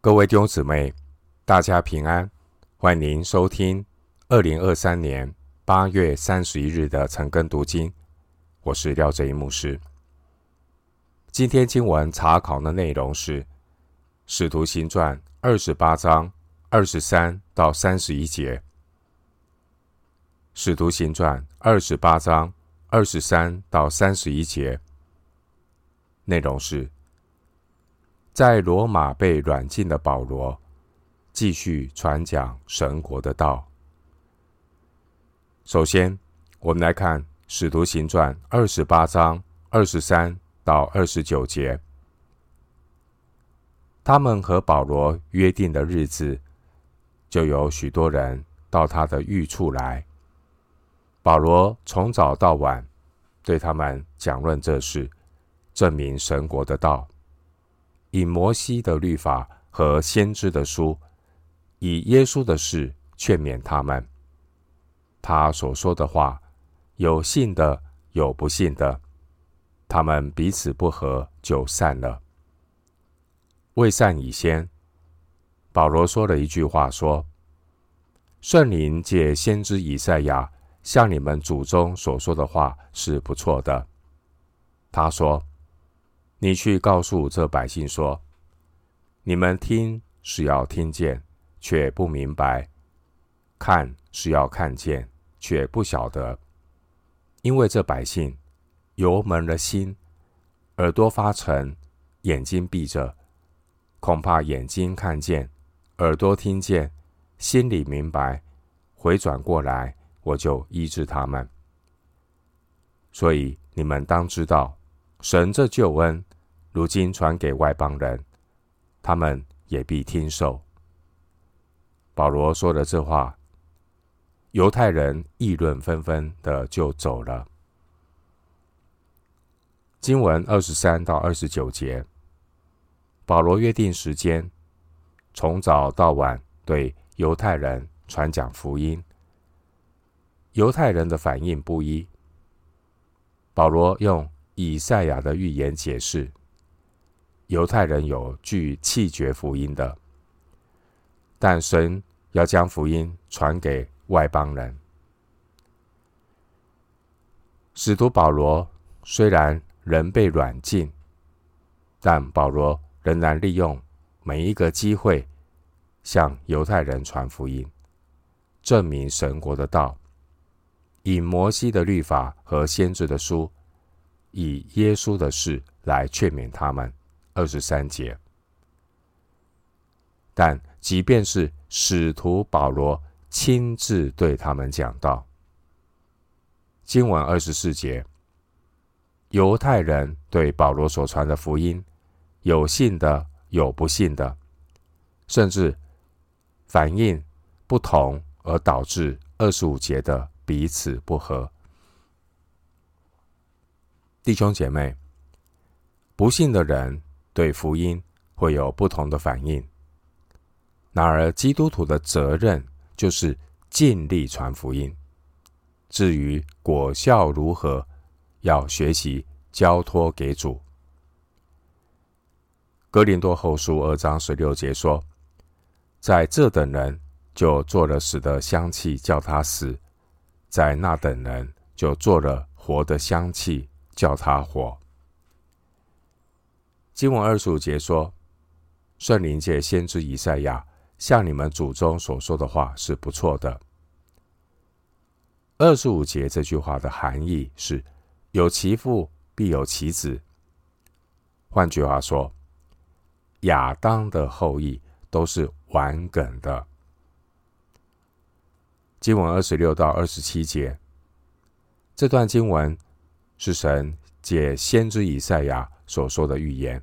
各位弟兄姊妹，大家平安，欢迎收听二零二三年八月三十一日的晨更读经。我是廖哲一牧师。今天经文查考的内容是《使徒行传》二十八章二十三到三十一节，《使徒行传》二十八章二十三到三十一节内容是。在罗马被软禁的保罗，继续传讲神国的道。首先，我们来看《使徒行传》二十八章二十三到二十九节。他们和保罗约定的日子，就有许多人到他的寓处来。保罗从早到晚对他们讲论这事，证明神国的道。以摩西的律法和先知的书，以耶稣的事劝勉他们。他所说的话，有信的，有不信的。他们彼此不和，就散了。未散以先，保罗说了一句话，说：“圣灵借先知以赛亚向你们祖宗所说的话是不错的。”他说。你去告诉这百姓说：“你们听是要听见，却不明白；看是要看见，却不晓得。因为这百姓油蒙了心，耳朵发沉，眼睛闭着，恐怕眼睛看见，耳朵听见，心里明白，回转过来，我就医治他们。所以你们当知道，神这救恩。”如今传给外邦人，他们也必听受。保罗说了这话，犹太人议论纷纷的就走了。经文二十三到二十九节，保罗约定时间，从早到晚对犹太人传讲福音。犹太人的反应不一。保罗用以赛亚的预言解释。犹太人有拒弃绝福音的，但神要将福音传给外邦人。使徒保罗虽然人被软禁，但保罗仍然利用每一个机会向犹太人传福音，证明神国的道，以摩西的律法和先知的书，以耶稣的事来劝勉他们。二十三节，但即便是使徒保罗亲自对他们讲道，经文二十四节，犹太人对保罗所传的福音，有信的，有不信的，甚至反应不同，而导致二十五节的彼此不和。弟兄姐妹，不信的人。对福音会有不同的反应，然而基督徒的责任就是尽力传福音。至于果效如何，要学习交托给主。格林多后书二章十六节说：“在这等人就做了死的香气，叫他死；在那等人就做了活的香气，叫他活。”经文二十五节说：“圣灵借先知以赛亚向你们祖宗所说的话是不错的。”二十五节这句话的含义是：有其父必有其子。换句话说，亚当的后裔都是顽梗的。经文二十六到二十七节，这段经文是神借先知以赛亚所说的预言。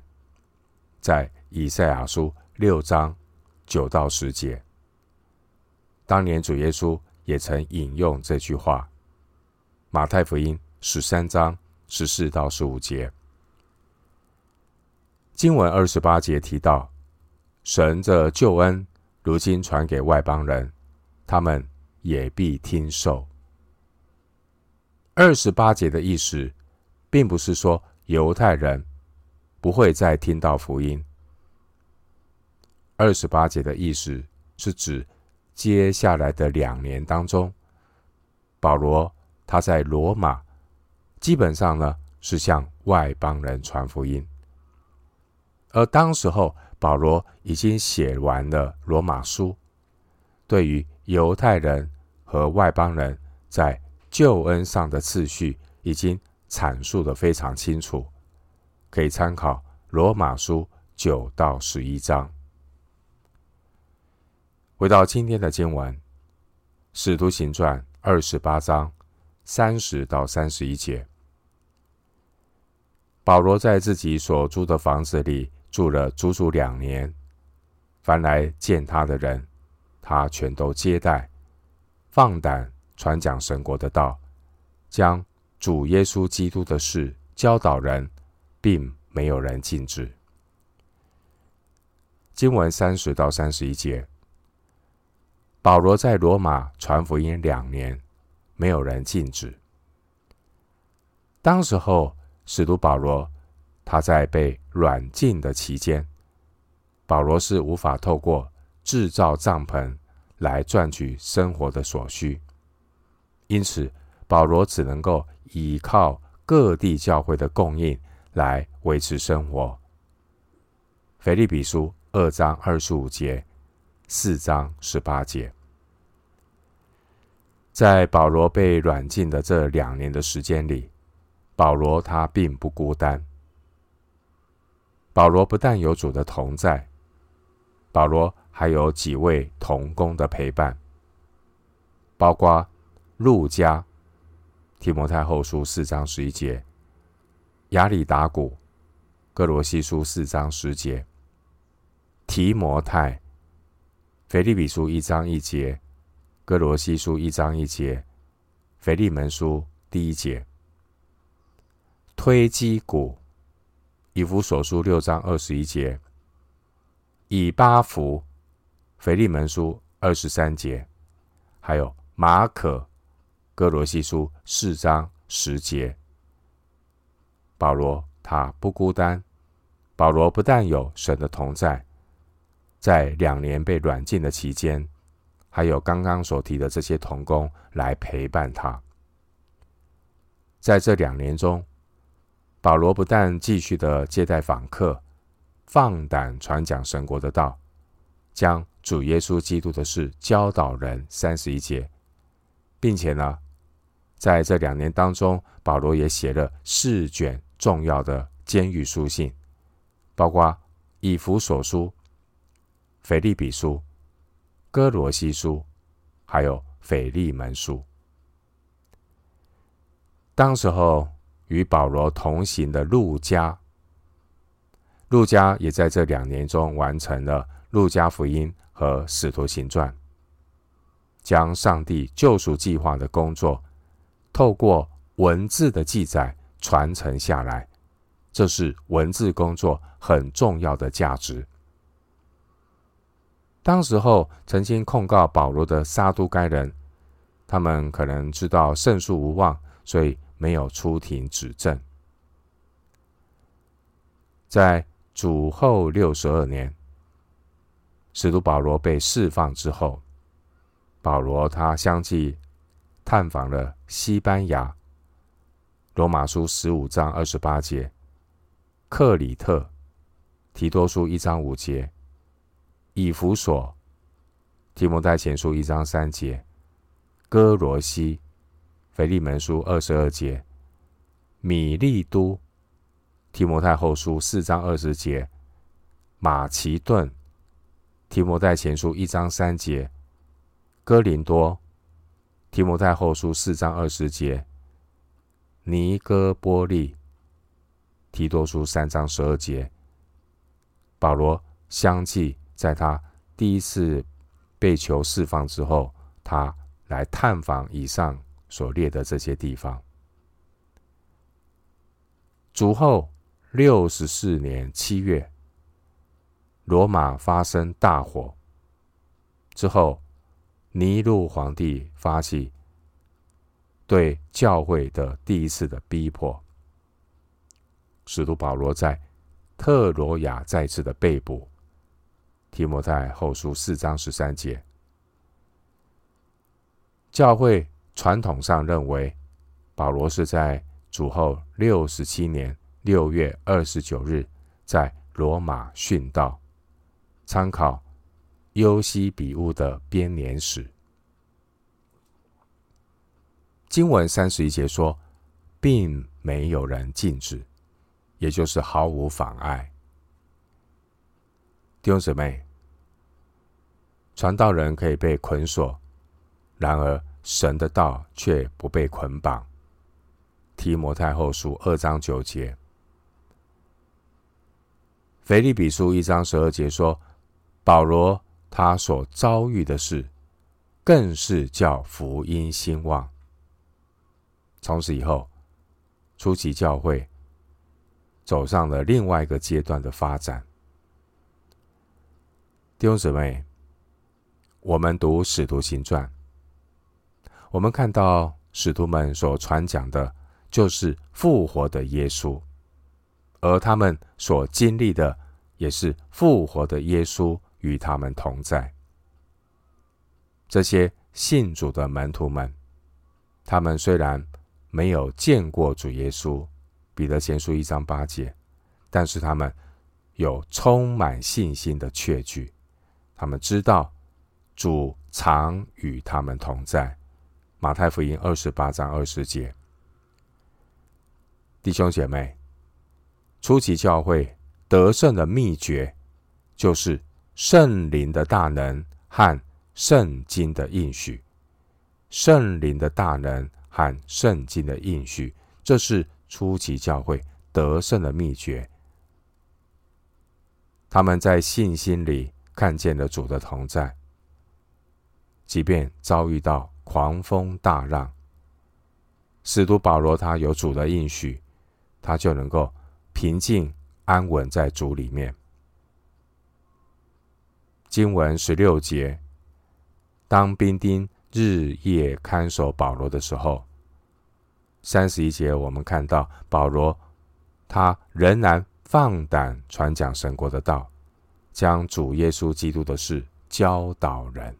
在以赛亚书六章九到十节，当年主耶稣也曾引用这句话。马太福音十三章十四到十五节，经文二十八节提到，神的救恩如今传给外邦人，他们也必听受。二十八节的意思，并不是说犹太人。不会再听到福音，二十八节的意思是指接下来的两年当中，保罗他在罗马基本上呢是向外邦人传福音，而当时候保罗已经写完了罗马书，对于犹太人和外邦人在救恩上的次序已经阐述得非常清楚，可以参考罗马书九到十一章。回到今天的经文，《使徒行传》二十八章三十到三十一节，保罗在自己所租的房子里住了足足两年，凡来见他的人，他全都接待，放胆传讲神国的道，将主耶稣基督的事教导人，并没有人禁止。经文三十到三十一节。保罗在罗马传福音两年，没有人禁止。当时候，使徒保罗他在被软禁的期间，保罗是无法透过制造帐篷来赚取生活的所需，因此保罗只能够依靠各地教会的供应来维持生活。腓立比书二章二十五节，四章十八节。在保罗被软禁的这两年的时间里，保罗他并不孤单。保罗不但有主的同在，保罗还有几位同工的陪伴，包括路加、提摩太后书四章十一节、亚里达古、哥罗西书四章十节、提摩太、腓立比书一章一节。哥罗西书一章一节，腓利门书第一节，推基古，以弗所书六章二十一节，以巴弗，腓利门书二十三节，还有马可，哥罗西书四章十节。保罗他不孤单，保罗不但有神的同在，在两年被软禁的期间。还有刚刚所提的这些童工来陪伴他，在这两年中，保罗不但继续的接待访客，放胆传讲神国的道，将主耶稣基督的事教导人三十一节，并且呢，在这两年当中，保罗也写了四卷重要的监狱书信，包括以弗所书、腓立比书。哥罗西书，还有腓利门书。当时候与保罗同行的路加，路加也在这两年中完成了路加福音和使徒行传，将上帝救赎计划的工作透过文字的记载传承下来，这是文字工作很重要的价值。当时候曾经控告保罗的撒都该人，他们可能知道胜诉无望，所以没有出庭指证。在主后六十二年，使徒保罗被释放之后，保罗他相继探访了西班牙，罗马书十五章二十八节，克里特，提多书一章五节。以弗所，提摩太前书一章三节，哥罗西，腓利门书二十二节，米利都，提摩太后书四章二十节，马其顿，提摩太前书一章三节，哥林多，提摩太后书四章二十节，尼哥波利，提多书三章十二节，保罗相继。在他第一次被囚释放之后，他来探访以上所列的这些地方。主后六十四年七月，罗马发生大火之后，尼禄皇帝发起对教会的第一次的逼迫，使徒保罗在特罗亚再次的被捕。提摩太后书四章十三节。教会传统上认为，保罗是在主后六十七年六月二十九日在罗马殉道，参考优西比乌的编年史。经文三十一节说，并没有人禁止，也就是毫无妨碍。弟兄姊妹，传道人可以被捆锁，然而神的道却不被捆绑。提摩太后书二章九节，腓利比书一章十二节说，保罗他所遭遇的事，更是叫福音兴旺。从此以后，初期教会走上了另外一个阶段的发展。弟兄姊妹，我们读《使徒行传》，我们看到使徒们所传讲的，就是复活的耶稣，而他们所经历的，也是复活的耶稣与他们同在。这些信主的门徒们，他们虽然，没有见过主耶稣，彼得前书一章八节，但是他们有充满信心的确据，他们知道主常与他们同在。马太福音二十八章二十节，弟兄姐妹，初期教会得胜的秘诀，就是圣灵的大能和圣经的应许，圣灵的大能。和圣经的应许，这是初期教会得胜的秘诀。他们在信心里看见了主的同在，即便遭遇到狂风大浪，使徒保罗他有主的应许，他就能够平静安稳在主里面。经文十六节，当兵丁。日夜看守保罗的时候，三十一节我们看到保罗，他仍然放胆传讲神国的道，将主耶稣基督的事教导人。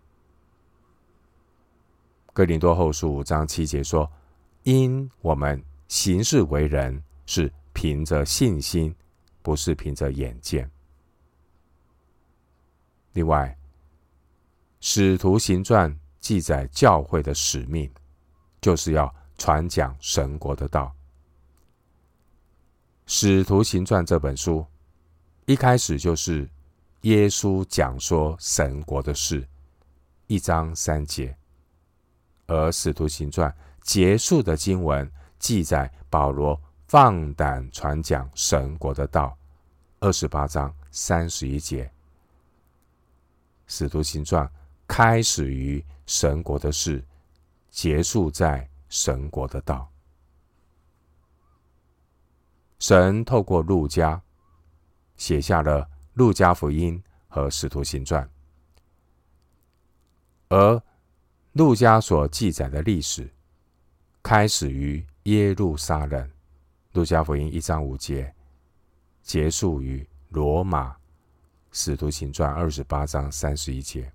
哥林多后书五章七节说：“因我们行事为人是凭着信心，不是凭着眼见。”另外，使徒行传。记载教会的使命，就是要传讲神国的道。《使徒行传》这本书一开始就是耶稣讲说神国的事，一章三节；而《使徒行传》结束的经文记载保罗放胆传讲神国的道，二十八章三十一节。《使徒行传》开始于神国的事，结束在神国的道。神透过路加写下了路加福音和使徒行传，而路加所记载的历史开始于耶路撒冷，路加福音一章五节，结束于罗马，使徒行传二十八章三十一节。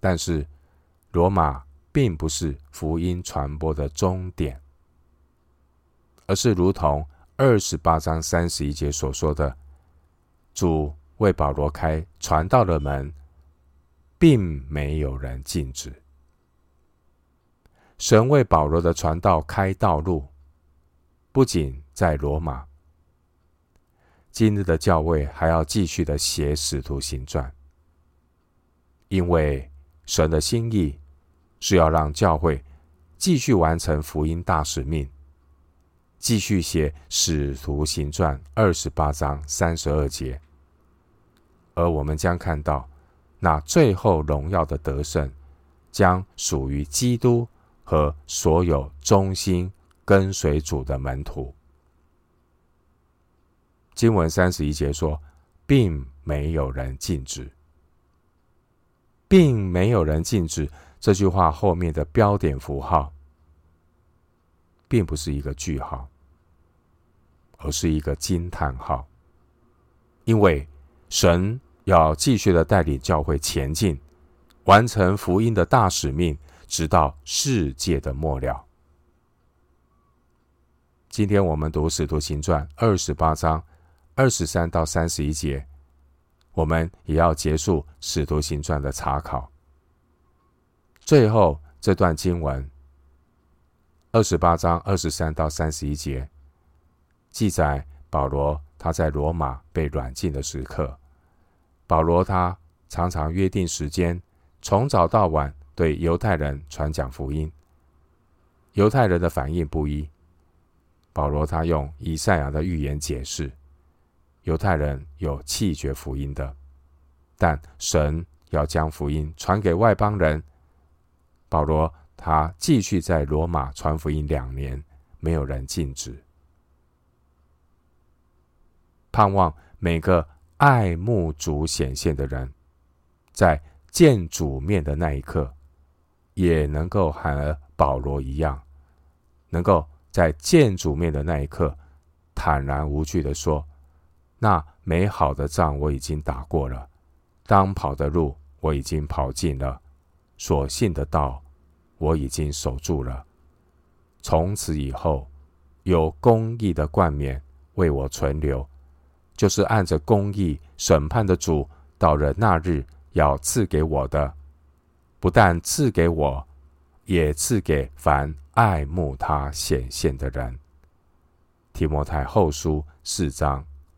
但是，罗马并不是福音传播的终点，而是如同二十八章三十一节所说的，主为保罗开传道的门，并没有人禁止。神为保罗的传道开道路，不仅在罗马，今日的教会还要继续的写使徒行传，因为。神的心意是要让教会继续完成福音大使命，继续写《使徒行传》二十八章三十二节，而我们将看到那最后荣耀的得胜，将属于基督和所有忠心跟随主的门徒。经文三十一节说，并没有人禁止。并没有人禁止这句话后面的标点符号，并不是一个句号，而是一个惊叹号。因为神要继续的带领教会前进，完成福音的大使命，直到世界的末了。今天我们读《使徒行传》二十八章二十三到三十一节，我们也要结束《使徒行传》的查考。最后这段经文，二十八章二十三到三十一节，记载保罗他在罗马被软禁的时刻。保罗他常常约定时间，从早到晚对犹太人传讲福音。犹太人的反应不一。保罗他用以赛亚的预言解释，犹太人有弃绝福音的，但神要将福音传给外邦人。保罗他继续在罗马传福音两年，没有人禁止。盼望每个。爱慕主显现的人，在见主面的那一刻，也能够和保罗一样，能够在见主面的那一刻，坦然无惧地说：“那美好的仗我已经打过了，当跑的路我已经跑尽了，所信的道我已经守住了。从此以后，有公义的冠冕为我存留。”就是按着公义审判的主，到了那日要赐给我的，不但赐给我，也赐给凡爱慕他显现的人。提摩太后书四章